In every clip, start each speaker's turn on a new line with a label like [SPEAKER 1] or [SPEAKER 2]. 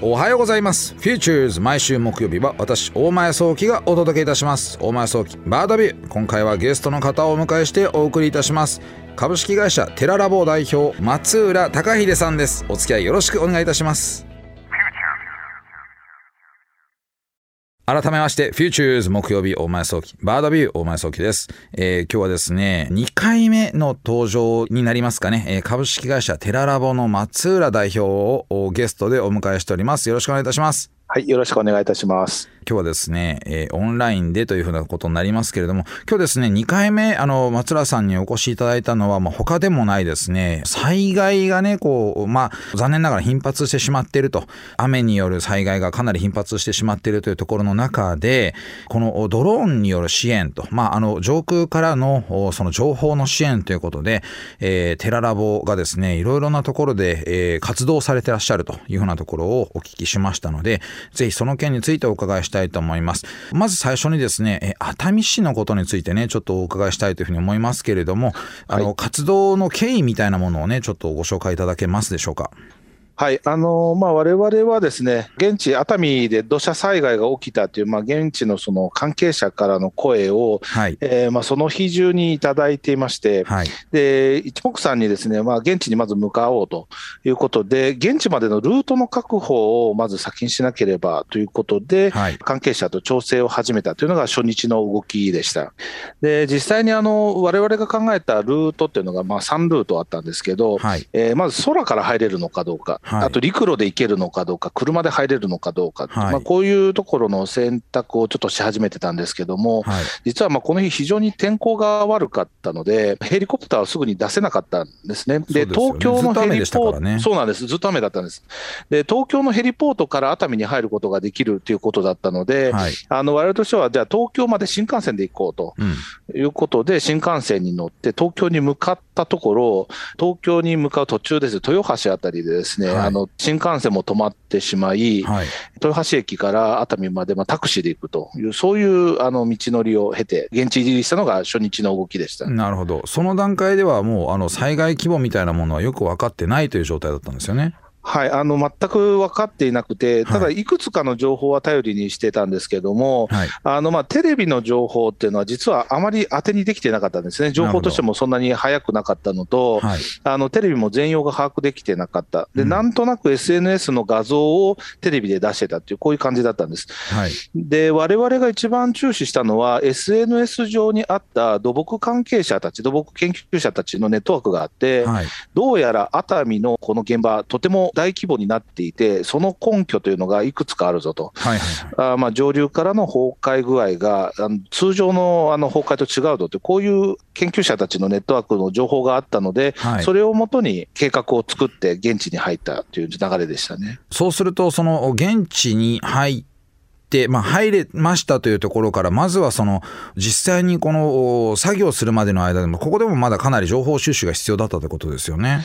[SPEAKER 1] おはようございます。フューチャーズ毎週木曜日は私大前創希がお届けいたします。大前創希 Bird View。今回はゲストの方をお迎えしてお送りいたします。株式会社テララボ代表松浦孝英さんです。お付き合いよろしくお願いいたします。改めまして、フューチャーズ木曜日大前創希、Bird View 大前創希です。えー、今日はですね、2回目の登場になりますかね、えー、株式会社テララボの松浦代表をゲストでお迎えしております。よろしくお願いいたします。
[SPEAKER 2] はい、よろしくお願いいたします。
[SPEAKER 1] 今日はですね、えー、オンラインでというふうなことになりますけれども、今日ですね、2回目、あの、松浦さんにお越しいただいたのは、まあ、他でもないですね、災害がね、こう、まあ、残念ながら頻発してしまっていると、雨による災害がかなり頻発してしまっているというところの中で、このドローンによる支援と、まあ、あの、上空からの、その情報の支援ということで、えー、テララボがですね、いろいろなところで、えー、活動されてらっしゃるというふうなところをお聞きしましたので、ぜひその件についてお伺いしたいと思います。まず最初にですね、熱海市のことについてね、ちょっとお伺いしたいというふうに思いますけれども、あの、活動の経緯みたいなものをね、ちょっとご紹介いただけますでしょうか？
[SPEAKER 2] はい、あのまあ、我々はですね、現地、熱海で土砂災害が起きたという、まあ、現地のその関係者からの声を、はい。えーまあ、その日中にいただいていまして、はい、で一目散にですね、まあ、現地にまず向かおうということで、現地までのルートの確保をまず先にしなければということで、はい、関係者と調整を始めたというのが初日の動きでした。で実際にあの我々が考えたルートっていうのが、まあ、3ルートあったんですけど、はい。えー、まず空から入れるのかどうか。あと陸路で行けるのかどうか、車で入れるのかどうか、はい、まあ、こういうところの選択をちょっとし始めてたんですけども、はい、実はまあこの日、非常に天候が悪かったので、ヘリコプターはすぐに出せなかったんですね。で、ね、東京のヘリポート、ね、そうなんです、ずっと雨だったんです。で、東京のヘリポートから熱海に入ることができるということだったので、はい、あの我々としては、じゃあ東京まで新幹線で行こうということで、新幹線に乗って東京に向かったところ、東京に向かう途中です、豊橋あたりでですね、はい、あの新幹線も止まってしまい、はい、豊橋駅から熱海までまあタクシーで行くという、そういうあの道のりを経て、現地入りしたのが初日の動きでした。
[SPEAKER 1] なるほど、その段階ではもうあの災害規模みたいなものはよく分かってないという状態だったんですよね。
[SPEAKER 2] はい、あの全く分かっていなくて、ただ、いくつかの情報は頼りにしてたんですけども、はい、あのまあ、テレビの情報っていうのは、実はあまり当てにできてなかったんですね、情報としてもそんなに早くなかったのと、はい、あのテレビも全容が把握できてなかった、で、うん、なんとなく SNS の画像をテレビで出してたっていう、こういう感じだったんです。はい、で、われわれが一番注視したのは、SNS 上にあった土木関係者たち、土木研究者たちのネットワークがあって、はい、どうやら熱海のこの現場、とても大規模になっていて、その根拠というのがいくつかあるぞと、はいあまあ上流からの崩壊具合が、あの通常のあの崩壊と違うぞと、こういう研究者たちのネットワークの情報があったので、はい、それをもとに計画を作って、現地に入ったという流れでしたね。
[SPEAKER 1] そうすると、その現地に入っ、まあ、入れましたというところから、まずはその、実際にこの作業するまでの間でも、ここでもまだかなり情報収集が必要だったということですよね。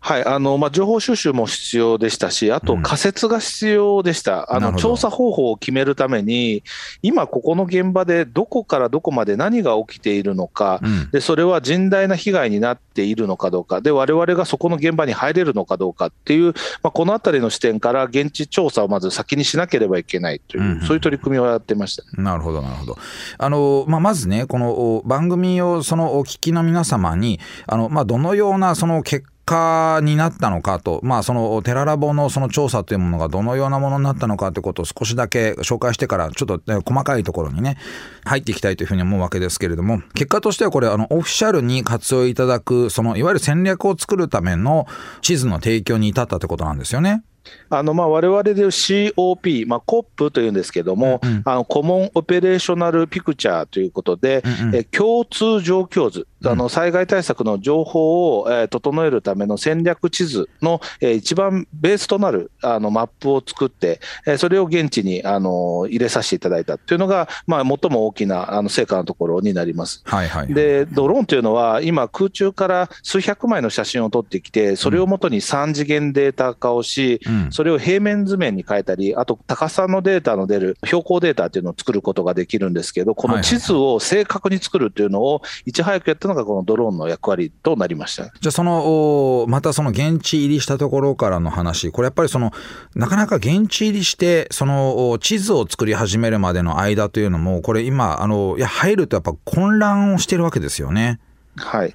[SPEAKER 2] はい、あの、まあ、情報収集も必要でしたし、あと仮説が必要でした。うん、あの、調査方法を決めるために、今ここの現場でどこからどこまで何が起きているのか、うん、で、それは甚大な被害になっているのかどうか、で、我々がそこの現場に入れるのかどうかっていう、まあ、このあたりの視点から現地調査をまず先にしなければいけないという、うんそういう取り組みをやってました、
[SPEAKER 1] なるほど、なるほど。あの、まあ、まずね、この番組をそのお聞きの皆様に、あの、まあ、どのようなその結果になったのかと、まあ、そのテララボのその調査というものがどのようなものになったのかということを少しだけ紹介してから、ちょっと細かいところにね、入っていきたいというふうに思うわけですけれども、結果としてはこれ、あの、オフィシャルに活用いただく、その、いわゆる戦略を作るための地図の提供に至ったということなんですよね。
[SPEAKER 2] あのまあ我々で COP、まあ、COP というんですけども、うん、あのコモンオペレーショナルピクチャーということで、うんうん、え共通状況図、あの災害対策の情報を、え整えるための戦略地図の、え一番ベースとなるあのマップを作って、えそれを現地にあの入れさせていただいたというのが、まあ、最も大きなあの成果のところになります。はいはい、でドローンというのは、今、空中から数百枚の写真を撮ってきて、それをもとに3次元データ化をし、うんそれを平面図面に変えたり、あと高さのデータの出る標高データっていうのを作ることができるんですけど、この地図を正確に作るっていうのをいち早くやったのが、このドローンの役割となりました。
[SPEAKER 1] じゃあ、その、またその現地入りしたところからの話、これやっぱりその、なかなか現地入りして、その地図を作り始めるまでの間というのも、これ今、あの、いや、入るとやっぱ混乱をしてるわけですよね。
[SPEAKER 2] はい、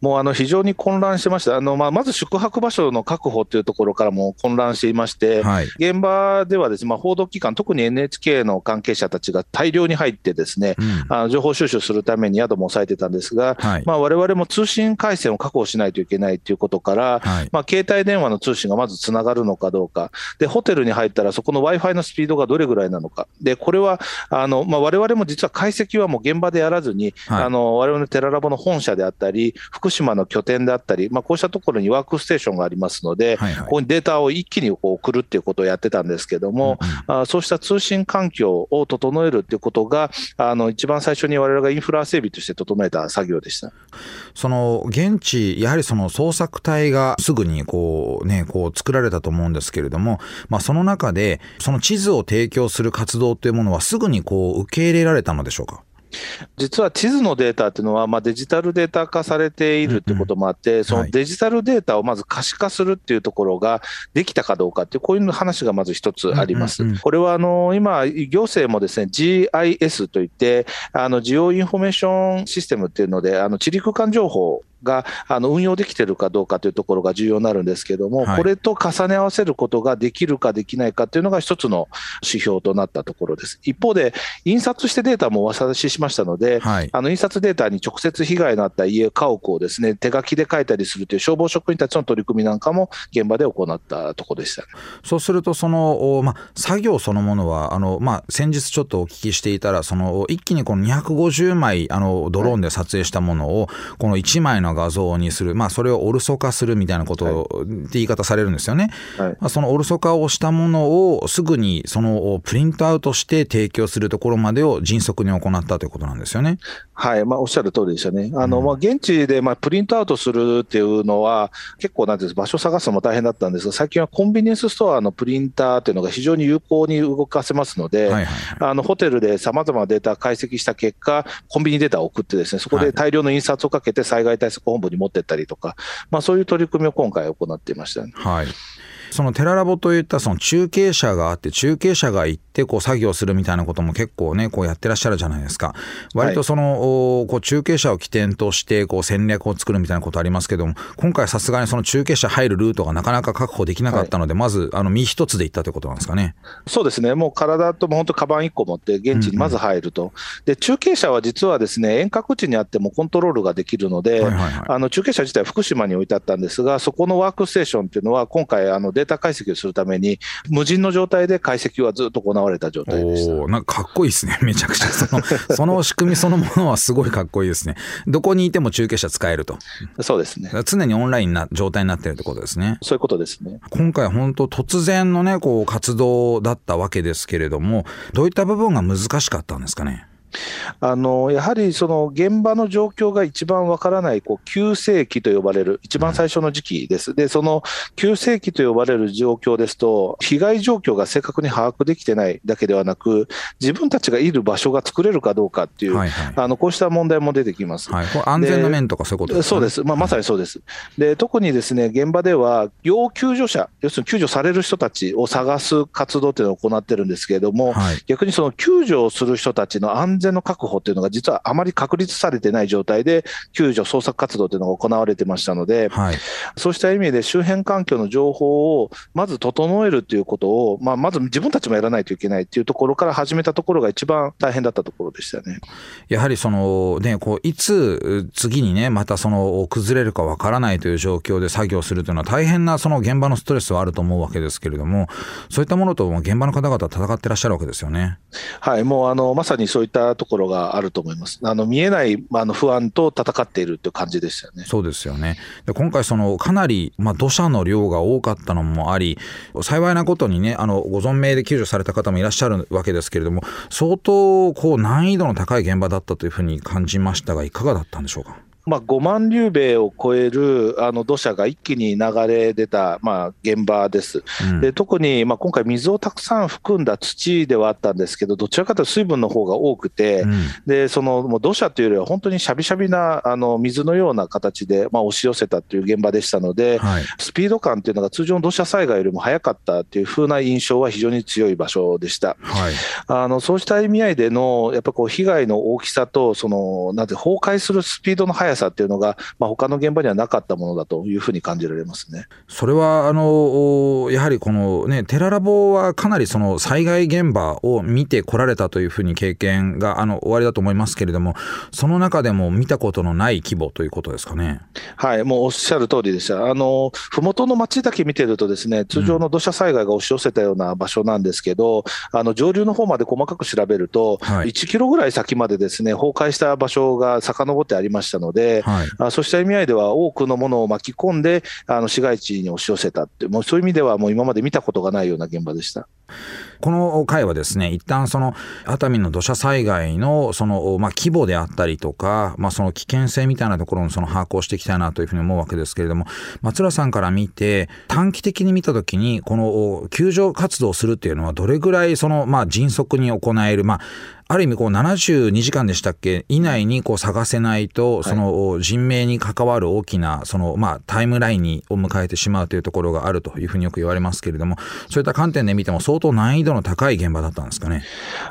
[SPEAKER 2] もうあの非常に混乱してました、あのまあ、まず宿泊場所の確保というところからも混乱していまして、はい、現場ではです、ね、まあ、報道機関、特に NHK の関係者たちが大量に入って、ですね、うん、あの情報収集するために宿も押さえてたんですが、われわれも通信回線を確保しないといけないということから、はい、まあ、携帯電話の通信がまずつながるのかどうか、でホテルに入ったら、そこの w i f i のスピードがどれぐらいなのか、でこれはわれわれも実は解析はもう現場でやらずに、われわれのテララボの本社であったり、福島の拠点であったり、まあ、こうしたところにワークステーションがありますので、はいはい、ここにデータを一気にこう送るっていうことをやってたんですけども、うんうん、あそうした通信環境を整えるっていうことが、あの一番最初に我々がインフラ整備として整えた作業でした。
[SPEAKER 1] その現地、やはりその捜索隊がすぐにこう、ね、こう作られたと思うんですけれども、まあ、その中で、その地図を提供する活動というものは、すぐにこう受け入れられたのでしょうか？
[SPEAKER 2] 実は地図のデータっていうのは、まあ、デジタルデータ化されているっていうこともあって、そのデジタルデータをまず可視化するっていうところができたかどうかっていう、こういう話がまず一つあります。これはあの今、行政もですね GIS といって、あの geo information system っていうので、あの地理空間情報があの運用できてるかどうかというところが重要になるんですけれども、はい、これと重ね合わせることができるかできないかというのが一つの指標となったところです。一方で、印刷してデータもお渡ししましたので、はい、あの印刷データに直接被害のあった家、家屋をですね手書きで書いたりするという消防職員たちの取り組みなんかも現場で行ったところでした、ね、
[SPEAKER 1] そうすると、その、ま、作業そのものは、あのま先日ちょっとお聞きしていたら、その一気にこの250枚あのドローンで撮影したものを、この1枚のの画像にする、まあ、それをオルソ化するみたいなことって言い方されるんですよね。はい、まあ、そのオルソ化をしたものをすぐにそのプリントアウトして提供するところまでを迅速に行ったということなんですよね。
[SPEAKER 2] はい、まあ、おっしゃる通りでしたね。あの、うん、まあ、現地でまあプリントアウトするっていうのは、結構なんです場所探すのも大変だったんですが、最近はコンビニエンスストアのプリンターっていうのが非常に有効に動かせますので、はいはいはい、あのホテルでさまざまなデータ解析した結果、コンビニデータを送って、ですねそこで大量の印刷をかけて災害対策本部に持ってったりとか、まあ、そういう取り組みを今回行っていました、ね、
[SPEAKER 1] はい。そのテララボといったその中継車があって中継車が行ってこう作業するみたいなことも結構ねこうやってらっしゃるじゃないですか。割とその、はい、こう中継車を起点としてこう戦略を作るみたいなことありますけども今回さすがにその中継車入るルートがなかなか確保できなかったので、はい、まずあの身一つで行ったということなんですかね。
[SPEAKER 2] そうですね。もう体とも本当カバン1個持って現地にまず入ると、うんうん、で中継車は実はですね遠隔地にあってもコントロールができるので、はいはいはい、あの中継車自体福島に置いてあったんですがそこのワークステーションっていうのは今回あのデータ解析をするために、無人の状態で解析はずっと行われた状態でした。
[SPEAKER 1] なんかかっこいいですね、めちゃくちゃ。そのその仕組みそのものはすごいかっこいいですね。どこにいても中継車使えると。
[SPEAKER 2] そうですね。
[SPEAKER 1] 常にオンラインな状態になってるってことですね。
[SPEAKER 2] そういうことですね。
[SPEAKER 1] 今回本当突然のね、こう活動だったわけですけれども、どういった部分が難しかったんですかね？
[SPEAKER 2] あのやはりその現場の状況が一番わからないこう急性期と呼ばれる一番最初の時期です。で、その急性期と呼ばれる状況ですと、被害状況が正確に把握できてないだけではなく、自分たちがいる場所が作れるかどうかっていう、はいはい、あのこうした問題も出てきます。
[SPEAKER 1] はい、安全の面とかそういうことです
[SPEAKER 2] か、ね、そうです、まあ、まさにそうです。で特にですね現場では、要救助者、要するに救助される人たちを探す活動っていうのを行ってるんですけれども、はい、逆にその救助をする人たちの安全の確保っていうのが、実はあまり確立されてない状態で、救助、捜索活動というのが行われてましたので、はい、そうした意味で周辺環境の情報をまず整えるということを、まあ、まず自分たちもやらないといけないというところから始めたところが一番大変だったところでしたね。
[SPEAKER 1] やはりその、ね、こういつ次にね、またその崩れるかわからないという状況で作業するというのは、大変なその現場のストレスはあると思うわけですけれども、そういったものと現場の方々は戦ってらっしゃるわけですよね。
[SPEAKER 2] はい、もうあのまさにそういったところがあると思います。あの見えないあの不安と戦っているという感じでしたよね。
[SPEAKER 1] そうですよね。で今回そのかなりまあ土砂の量が多かったのもあり、幸いなことにねあのご存命で救助された方もいらっしゃるわけですけれども、相当こう難易度の高い現場だったというふうに感じましたがいかがだったんでしょうか？
[SPEAKER 2] まあ、5万流米を超えるあの土砂が一気に流れ出た、まあ、現場です。うん、で特に、まあ、今回、水をたくさん含んだ土ではあったんですけど、どちらかというと水分の方が多くて、うん、でそのもう土砂というよりは、本当にしゃびしゃびなあの水のような形で、まあ、押し寄せたという現場でしたので、はい、スピード感というのが通常の土砂災害よりも速かったというふうな印象は非常に強い場所でした。はい、あのそうした意味合いでの、やっぱこう被害の大きさと、そのなんて崩壊するスピードの速さっていうのが、まあ他の現場にはなかったものだというふうに感じられますね
[SPEAKER 1] それはあのやはりこの、ね、テララボはかなりその災害現場を見てこられたというふうに経験があの終わりだと思いますけれども、その中でも見たことのない規模ということですかね。
[SPEAKER 2] はい、もうおっしゃる通りでした。あの麓の町だけ見てると、ですね通常の土砂災害が押し寄せたような場所なんですけど、うん、あの上流の方まで細かく調べると、はい、1キロぐらい先までですね崩壊した場所が遡ってありましたので、はい、あそうした意味合いでは、多くのものを巻き込んで、あの市街地に押し寄せたって、もうそういう意味では、もう今まで見たことがないような現場でした。
[SPEAKER 1] この回はですね、一旦その熱海の土砂災害のその、まあ、規模であったりとか、まあ、その危険性みたいなところのその把握をしていきたいなというふうに思うわけですけれども、松浦さんから見て、短期的に見たときに、この救助活動をするっていうのは、どれぐらいその、まあ、迅速に行える、まあ、ある意味こう72時間でしたっけ？以内にこう探せないと、その人命に関わる大きなそのまあタイムラインにを迎えてしまうというところがあるというふうによく言われますけれども、そういった観点で見ても相当難易度の高い現場だったんですかね？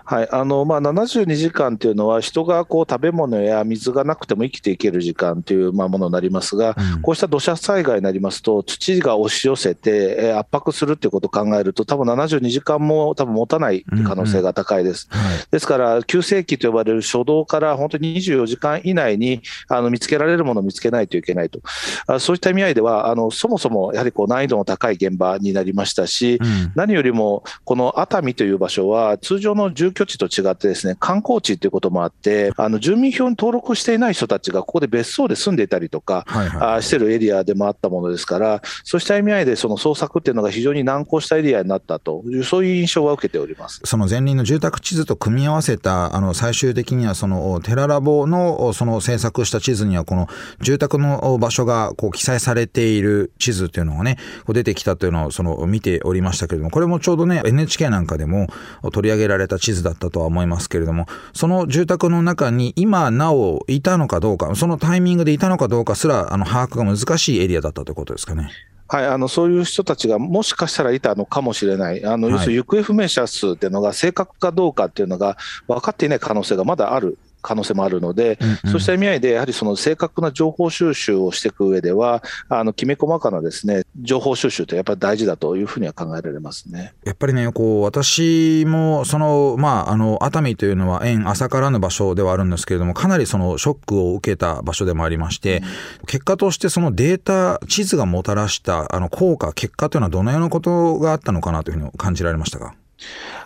[SPEAKER 2] はい、あのまあ72時間というのは人がこう食べ物や水がなくても生きていける時間というまあものになりますが、うん、こうした土砂災害になりますと土が押し寄せて圧迫するということを考えると多分72時間も多分持たない可能性が高いです。うん。うん。はい、ですから急性期と呼ばれる初動から本当に24時間以内にあの見つけられるものを見つけないといけないと、あそういった意味合いでは、あのそもそもやはりこう難易度の高い現場になりましたし、うん、何よりもこの熱海という場所は、通常の住居地と違って、ですね観光地ということもあって、あの住民票に登録していない人たちがここで別荘で住んでいたりとか、はいはい、あしてるエリアでもあったものですから、そうした意味合いで、その捜索っていうのが非常に難航したエリアになったという、そういう印象は受けております。
[SPEAKER 1] その前輪の住宅地図と組み合わせたあの最終的にはそのテララボのその制作した地図にはこの住宅の場所がこう記載されている地図というのがねこう出てきたというのをその見ておりましたけれどもこれもちょうどね NHK なんかでも取り上げられた地図だったとは思いますけれどもその住宅の中に今なおいたのかどうかそのタイミングでいたのかどうかすらあの把握が難しいエリアだったということですかね。
[SPEAKER 2] はい、あのそういう人たちがもしかしたらいたのかもしれない、あの要するに行方不明者数っていうのが正確かどうかっていうのが分かっていない可能性がまだある可能性もあるので、うんうん、そうした意味合いで、やはりその正確な情報収集をしていく上では、あのきめ細かなですね情報収集ってやっぱり大事だというふうには考えられますね。
[SPEAKER 1] やっぱりね、こう私もその、まあ、あの熱海というのは縁浅からぬ場所ではあるんですけれども、かなりそのショックを受けた場所でもありまして、うん、結果としてそのデータ、地図がもたらしたあの効果、結果というのはどのようなことがあったのかなというふうに感じられましたか？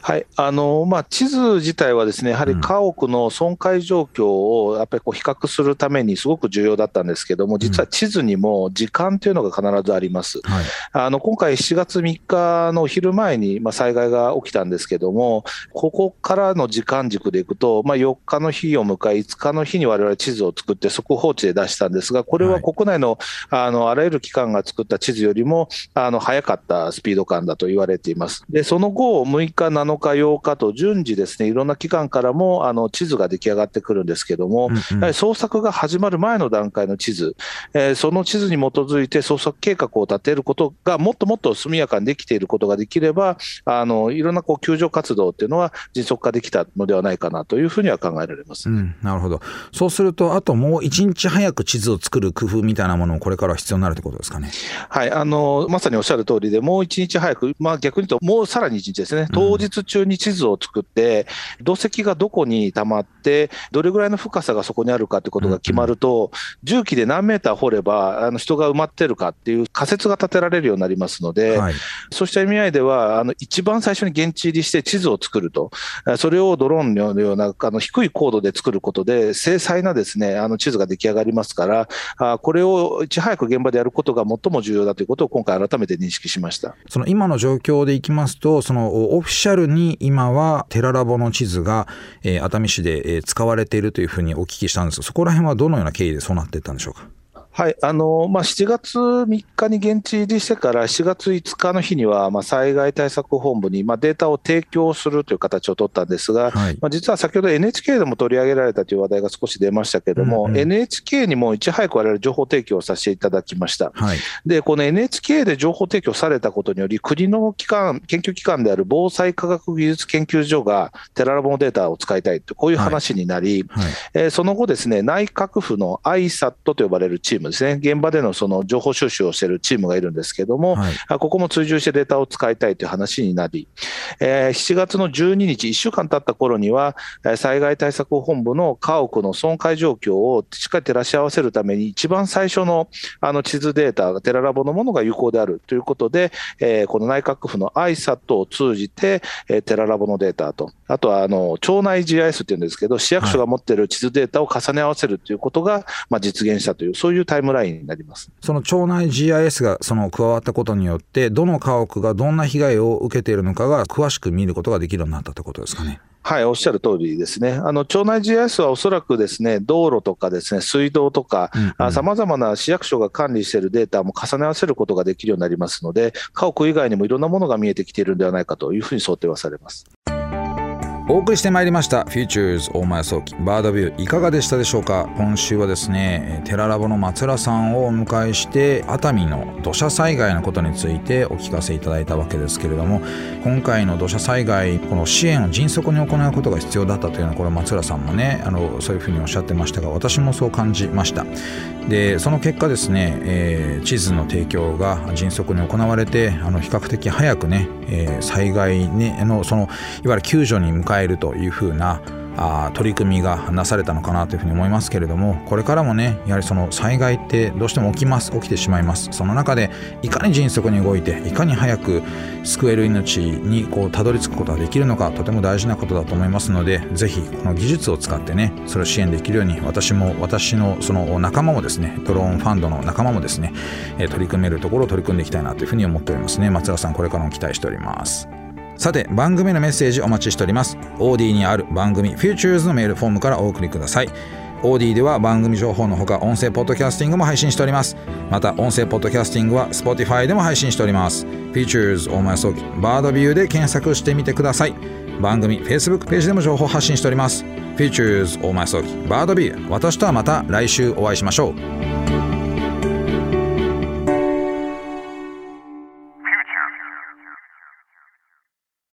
[SPEAKER 2] はいあのまあ、地図自体はですねやはり家屋の損壊状況をやっぱりこう比較するためにすごく重要だったんですけども、実は地図にも時間というのが必ずあります。はい、あの今回、7月3日の昼前にまあ災害が起きたんですけども、ここからの時間軸でいくと、まあ、4日の日を迎え、5日の日に我々地図を作って速報値で出したんですが、これは国内のあのあらゆる機関が作った地図よりもあの早かったスピード感だと言われています。でその後6日、7日、8日と順次ですね、いろんな機関からもあの地図が出来上がってくるんですけども、うんうん、やはり捜索が始まる前の段階の地図、えー、その地図に基づいて捜索計画を立てることがもっともっと速やかにできていることができれば、あのいろんなこう救助活動っていうのは迅速化できたのではないかなというふうには考えられます、
[SPEAKER 1] うん、なるほど。そうすると、あともう1日早く地図を作る工夫みたいなものもこれから必要になるということですかね。
[SPEAKER 2] はい、あのまさにおっしゃる通りで、もう1日早く、まあ、逆に言うと、もうさらに1日ですね、当日中に地図を作って、土石がどこに溜まって、どれぐらいの深さがそこにあるかということが決まると、重機で何メーター掘ればあの人が埋まってるかっていう仮説が立てられるようになりますので、はい、そうした意味合いでは、あの一番最初に現地入りして地図を作ると、それをドローンのようなあの低い高度で作ることで、精細なですねあの地図が出来上がりますから、あこれをいち早く現場でやることが最も重要だということを今回改めて認識しました。
[SPEAKER 1] その今の状況でいきますと、その大オフィシャルに今はテララボの地図が、え、熱海市で、え、使われているというふうにお聞きしたんですがそこら辺はどのような経緯でそうなっていったんでしょうか？
[SPEAKER 2] はいあのまあ、7月3日に現地入りしてから、7月5日の日には、まあ、災害対策本部に、まあ、データを提供するという形を取ったんですが、はい、まあ、実は先ほど NHK でも取り上げられたという話題が少し出ましたけれども、うんうん、NHK にもいち早くわれわれ情報提供させていただきました、はい、でこの NHK で情報提供されたことにより、国の機関研究機関である防災科学技術研究所がテララボのデータを使いたいと、こういう話になり、はい、えー、その後、ですね内閣府の ISAT と呼ばれるチームですね、現場でのその情報収集をしているチームがいるんですけれども、はい、ここも追従してデータを使いたいという話になり、えー、7月の12日、1週間経った頃には、災害対策本部の家屋の損壊状況をしっかり照らし合わせるために、一番最初のあの地図データ、テララボのものが有効であるということで、えー、この内閣府の ISAT を通じて、えー、テララボのデータと、あとはあの町内 GIS っていうんですけど、市役所が持っている地図データを重ね合わせるということが、まあ、実現したという、そういうタイムラインになります
[SPEAKER 1] その町内 GIS がその加わったことによって、どの家屋がどんな被害を受けているのかが詳しく見ることができるようになったということですかね。
[SPEAKER 2] はい、おっしゃる通りですね。あの、町内 GIS はおそらくですね、道路とかですね、水道とか、さまざまな市役所が管理しているデータも重ね合わせることができるようになりますので、家屋以外にもいろんなものが見えてきているんではないかというふうに想定はされます。
[SPEAKER 1] お送りしてまいりました Futures 大前早期バードビューいかがでしたでしょうか？今週はですねテララボの松浦さんをお迎えして熱海の土砂災害のことについてお聞かせいただいたわけですけれども今回の土砂災害この支援を迅速に行うことが必要だったというのはこれ松浦さんもねあのそういうふうにおっしゃってましたが私もそう感じました。でその結果ですね、えー、地図の提供が迅速に行われてあの比較的早くね、えー、災害、ね、のそのいわゆる救助に向か迎えるというふうなあ取り組みがなされたのかなというふうに思いますけれどもこれからもねやはりその災害ってどうしても起きます起きてしまいます。その中でいかに迅速に動いていかに早く救える命にこうたどり着くことができるのかとても大事なことだと思いますのでぜひこの技術を使ってねそれを支援できるように私も私のその仲間もですねドローンファンドの仲間もですね取り組めるところを取り組んでいきたいなというふうに思っておりますね。松田さんこれからも期待しております。さて番組のメッセージお待ちしております。OD にある番組 Futures のメールフォームからお送りください。OD では番組情報のほか音声ポッドキャスティングも配信しております。また音声ポッドキャスティングは Spotify でも配信しております。Futures 大前早期バードビューで検索してみてください。番組 Facebook ページでも情報発信しております。Futures 大前早期バードビュー。私とはまた来週お会いしましょう。